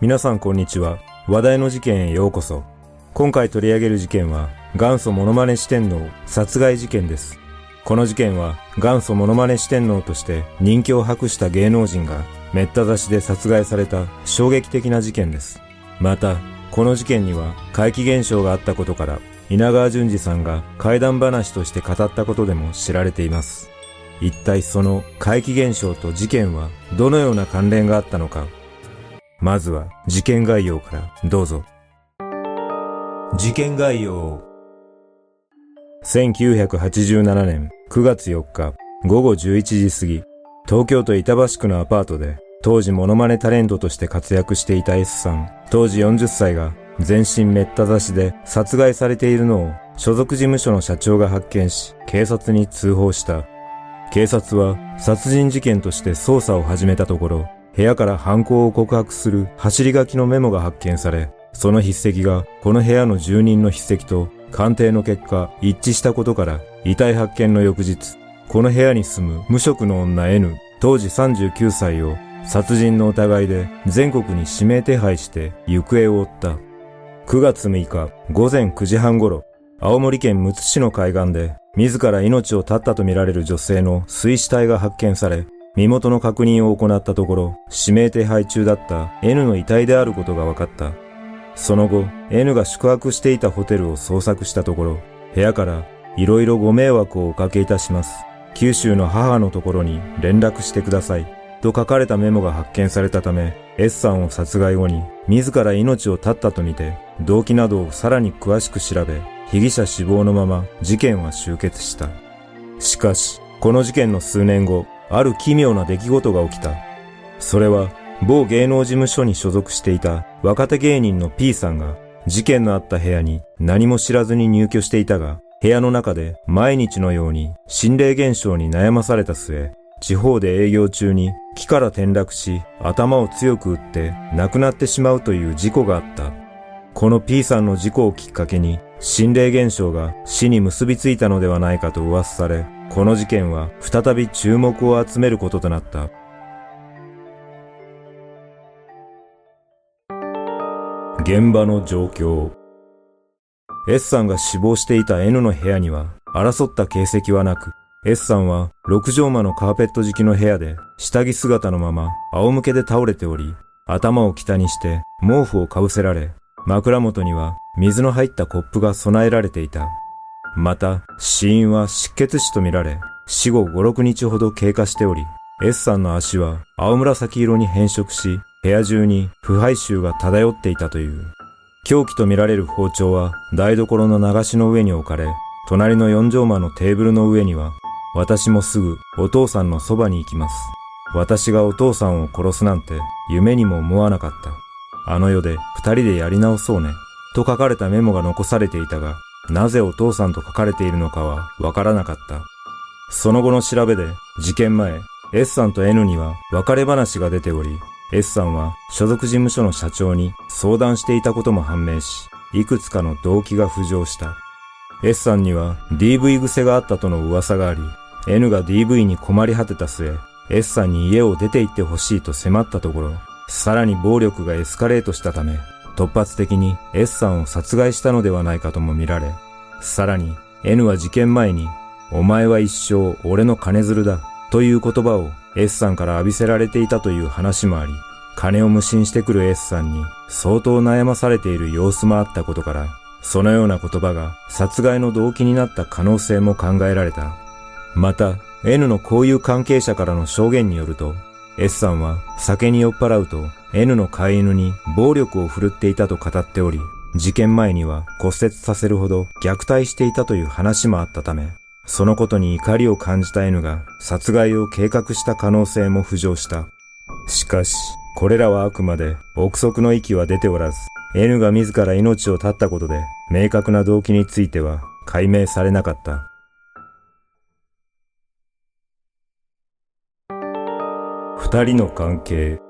皆さんこんにちは。話題の事件へようこそ。今回取り上げる事件は、元祖モノマネ四天王殺害事件です。この事件は、元祖モノマネ四天王として人気を博した芸能人が、めった刺しで殺害された衝撃的な事件です。また、この事件には怪奇現象があったことから、稲川淳二さんが怪談話として語ったことでも知られています。一体その怪奇現象と事件はどのような関連があったのかまずは事件概要からどうぞ。事件概要。1987年9月4日午後11時過ぎ、東京都板橋区のアパートで当時モノマネタレントとして活躍していた S さん、当時40歳が全身めった刺しで殺害されているのを所属事務所の社長が発見し、警察に通報した。警察は殺人事件として捜査を始めたところ、部屋から犯行を告白する走り書きのメモが発見され、その筆跡がこの部屋の住人の筆跡と鑑定の結果一致したことから遺体発見の翌日、この部屋に住む無職の女 N 当時39歳を殺人の疑いで全国に指名手配して行方を追った。9月6日午前9時半頃、青森県むつ市の海岸で自ら命を絶ったとみられる女性の水死体が発見され、身元の確認を行ったところ、指名手配中だった N の遺体であることが分かった。その後、N が宿泊していたホテルを捜索したところ、部屋から色々ご迷惑をおかけいたします。九州の母のところに連絡してください。と書かれたメモが発見されたため、S さんを殺害後に自ら命を絶ったとみて、動機などをさらに詳しく調べ、被疑者死亡のまま事件は終結した。しかし、この事件の数年後、ある奇妙な出来事が起きた。それは、某芸能事務所に所属していた若手芸人の P さんが、事件のあった部屋に何も知らずに入居していたが、部屋の中で毎日のように心霊現象に悩まされた末、地方で営業中に木から転落し頭を強く打って亡くなってしまうという事故があった。この P さんの事故をきっかけに心霊現象が死に結びついたのではないかと噂され、この事件は再び注目を集めることとなった。現場の状況 S さんが死亡していた N の部屋には争った形跡はなく、S さんは六畳間のカーペット敷きの部屋で下着姿のまま仰向けで倒れており、頭を北にして毛布をかぶせられ、枕元には水の入ったコップが備えられていた。また、死因は失血死とみられ、死後5、6日ほど経過しており、S さんの足は青紫色に変色し、部屋中に腐敗臭が漂っていたという。凶器とみられる包丁は台所の流しの上に置かれ、隣の四畳間のテーブルの上には、私もすぐお父さんのそばに行きます。私がお父さんを殺すなんて夢にも思わなかった。あの世で二人でやり直そうね。と書かれたメモが残されていたが、なぜお父さんと書かれているのかはわからなかった。その後の調べで、事件前、S さんと N には別れ話が出ており、S さんは所属事務所の社長に相談していたことも判明し、いくつかの動機が浮上した。S さんには DV 癖があったとの噂があり、N が DV に困り果てた末、S さんに家を出て行ってほしいと迫ったところ、さらに暴力がエスカレートしたため、突発的に S さんを殺害したのではないかとも見られ、さらに N は事件前に、お前は一生俺の金づるだという言葉を S さんから浴びせられていたという話もあり、金を無心してくる S さんに相当悩まされている様子もあったことから、そのような言葉が殺害の動機になった可能性も考えられた。また、N の交友関係者からの証言によると、S さんは酒に酔っ払うと N の飼い犬に暴力を振るっていたと語っており、事件前には骨折させるほど虐待していたという話もあったため、そのことに怒りを感じた N が殺害を計画した可能性も浮上した。しかし、これらはあくまで憶測の域は出ておらず、N が自ら命を絶ったことで明確な動機については解明されなかった。二人の関係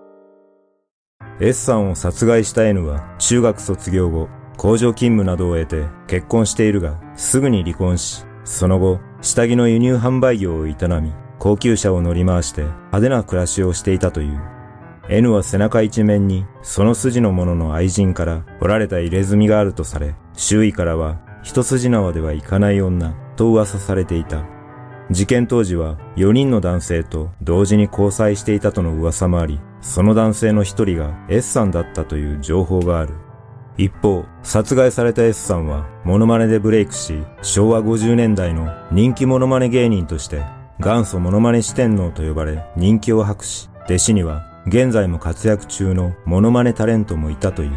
S さんを殺害した N は中学卒業後、工場勤務などを得て結婚しているが、すぐに離婚し、その後、下着の輸入販売業を営み、高級車を乗り回して派手な暮らしをしていたという。N は背中一面にその筋のものの愛人から掘られた入れ墨があるとされ、周囲からは一筋縄ではいかない女と噂されていた。事件当時は4人の男性と同時に交際していたとの噂もあり、その男性の一人が S さんだったという情報がある。一方、殺害された S さんはモノマネでブレイクし、昭和50年代の人気モノマネ芸人として元祖モノマネ四天王と呼ばれ人気を博し、弟子には現在も活躍中のモノマネタレントもいたという。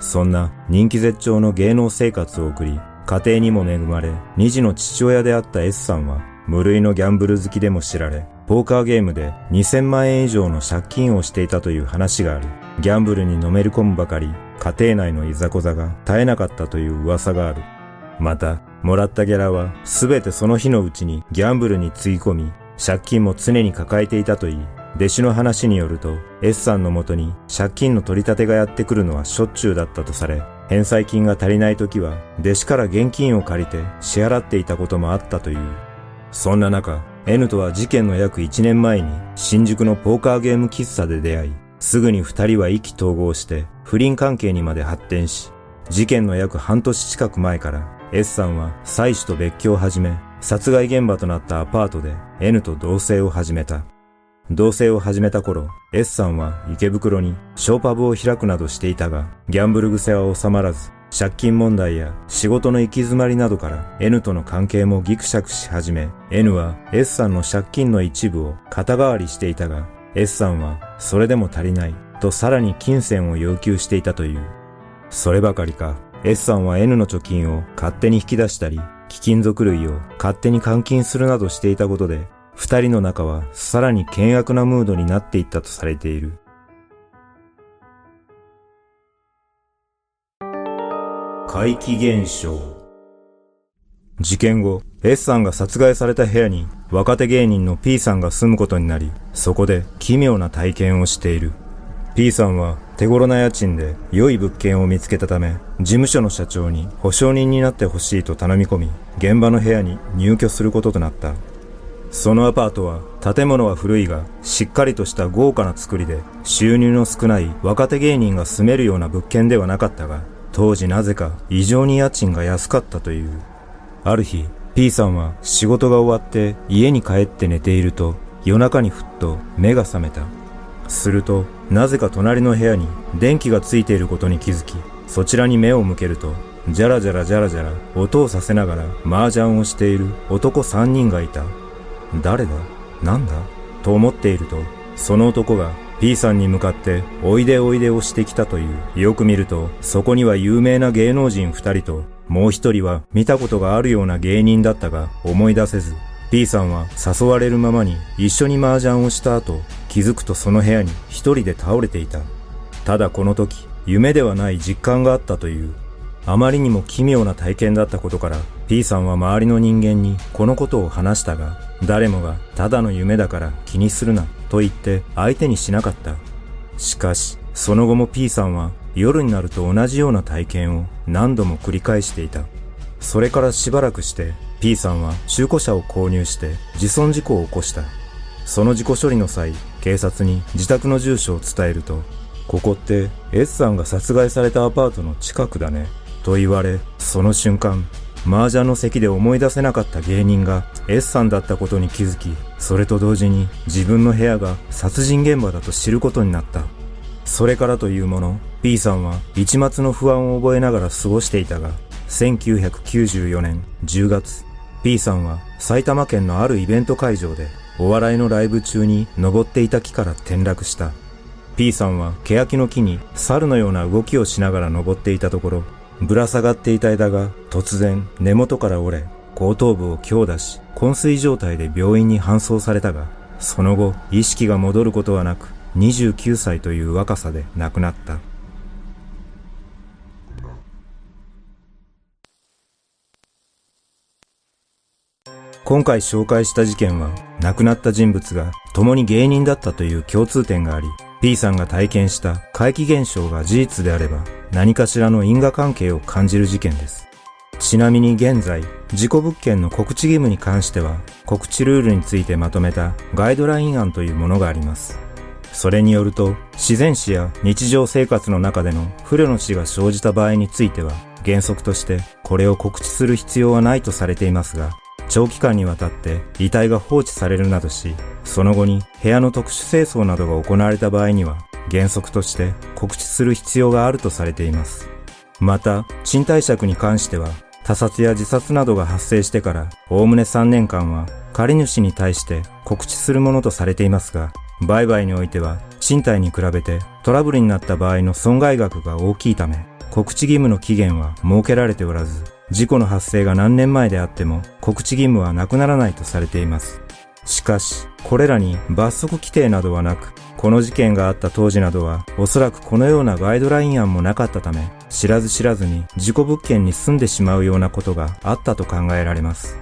そんな人気絶頂の芸能生活を送り、家庭にも恵まれ、二児の父親であった S さんは、無類のギャンブル好きでも知られ、ポーカーゲームで2000万円以上の借金をしていたという話があり、ギャンブルにのめり込むばかり、家庭内のいざこざが絶えなかったという噂がある。また、もらったギャラはすべてその日のうちにギャンブルにつぎ込み、借金も常に抱えていたといい、弟子の話によると、S さんのもとに借金の取り立てがやってくるのはしょっちゅうだったとされ、返済金が足りない時は、弟子から現金を借りて支払っていたこともあったという。そんな中、N とは事件の約1年前に新宿のポーカーゲーム喫茶で出会い、すぐに二人は意気投合して不倫関係にまで発展し、事件の約半年近く前から S さんは妻子と別居を始め、殺害現場となったアパートで N と同棲を始めた。同棲を始めた頃、S さんは池袋にショーパブを開くなどしていたが、ギャンブル癖は収まらず、借金問題や仕事の行き詰まりなどから N との関係もギクシャクし始め、N は S さんの借金の一部を肩代わりしていたが、S さんはそれでも足りないとさらに金銭を要求していたという。そればかりか、S さんは N の貯金を勝手に引き出したり、貴金属類を勝手に換金するなどしていたことで、二人の仲はさらに険悪なムードになっていったとされている。怪奇現象事件後、S さんが殺害された部屋に若手芸人の P さんが住むことになり、そこで奇妙な体験をしている。P さんは手頃な家賃で良い物件を見つけたため、事務所の社長に保証人になってほしいと頼み込み、現場の部屋に入居することとなった。そのアパートは建物は古いがしっかりとした豪華な作りで収入の少ない若手芸人が住めるような物件ではなかったが当時なぜか異常に家賃が安かったという。ある日 P さんは仕事が終わって家に帰って寝ていると夜中にふっと目が覚めた。するとなぜか隣の部屋に電気がついていることに気づきそちらに目を向けるとじゃらじゃらじゃらじゃら音をさせながら麻雀をしている男3人がいた。誰だ？なんだ？と思っていると、その男が P さんに向かっておいでおいでをしてきたという。よく見ると、そこには有名な芸能人二人と、もう一人は見たことがあるような芸人だったが思い出せず、P さんは誘われるままに一緒に麻雀をした後、気づくとその部屋に一人で倒れていた。ただこの時、夢ではない実感があったという。あまりにも奇妙な体験だったことから、P さんは周りの人間にこのことを話したが、誰もがただの夢だから気にするなと言って相手にしなかった。しかし、その後も P さんは夜になると同じような体験を何度も繰り返していた。それからしばらくして P さんは中古車を購入して自損事故を起こした。その事故処理の際、警察に自宅の住所を伝えると、ここって S さんが殺害されたアパートの近くだね。と言われ、その瞬間、麻雀の席で思い出せなかった芸人が S さんだったことに気づき、それと同時に自分の部屋が殺人現場だと知ることになった。それからというもの、P さんは一末の不安を覚えながら過ごしていたが、1994年10月、P さんは埼玉県のあるイベント会場でお笑いのライブ中に登っていた木から転落した。P さんは欅の木に猿のような動きをしながら登っていたところ、ぶら下がっていた枝が突然根元から折れ、後頭部を強打し、昏睡状態で病院に搬送されたが、その後、意識が戻ることはなく、29歳という若さで亡くなった。今回紹介した事件は、亡くなった人物が共に芸人だったという共通点があり、P さんが体験した怪奇現象が事実であれば何かしらの因果関係を感じる事件です。ちなみに現在、事故物件の告知義務に関しては告知ルールについてまとめたガイドライン案というものがあります。それによると、自然死や日常生活の中での不慮の死が生じた場合については、原則としてこれを告知する必要はないとされていますが、長期間にわたって遺体が放置されるなどし、その後に部屋の特殊清掃などが行われた場合には、原則として告知する必要があるとされています。また、賃貸借に関しては、他殺や自殺などが発生してから、おおむね3年間は、借主に対して告知するものとされていますが、売買においては、賃貸に比べてトラブルになった場合の損害額が大きいため、告知義務の期限は設けられておらず、事故の発生が何年前であっても告知義務はなくならないとされています。しかし、これらに罰則規定などはなく、この事件があった当時などは、おそらくこのようなガイドライン案もなかったため、知らず知らずに事故物件に住んでしまうようなことがあったと考えられます。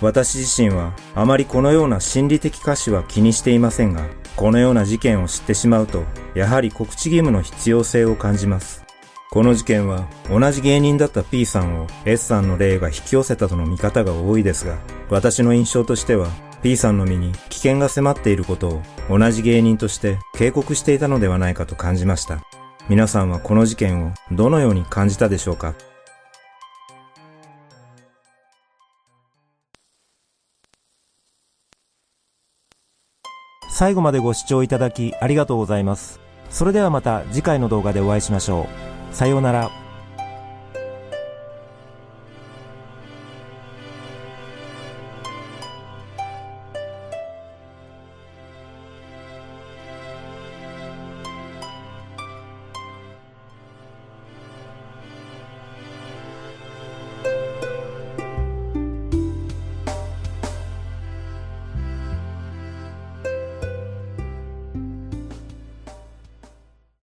私自身は、あまりこのような心理的歌詞は気にしていませんが、このような事件を知ってしまうと、やはり告知義務の必要性を感じます。この事件は同じ芸人だった P さんを S さんの霊が引き寄せたとの見方が多いですが、私の印象としては P さんの身に危険が迫っていることを同じ芸人として警告していたのではないかと感じました。皆さんはこの事件をどのように感じたでしょうか？最後までご視聴いただきありがとうございます。それではまた次回の動画でお会いしましょう。さようなら。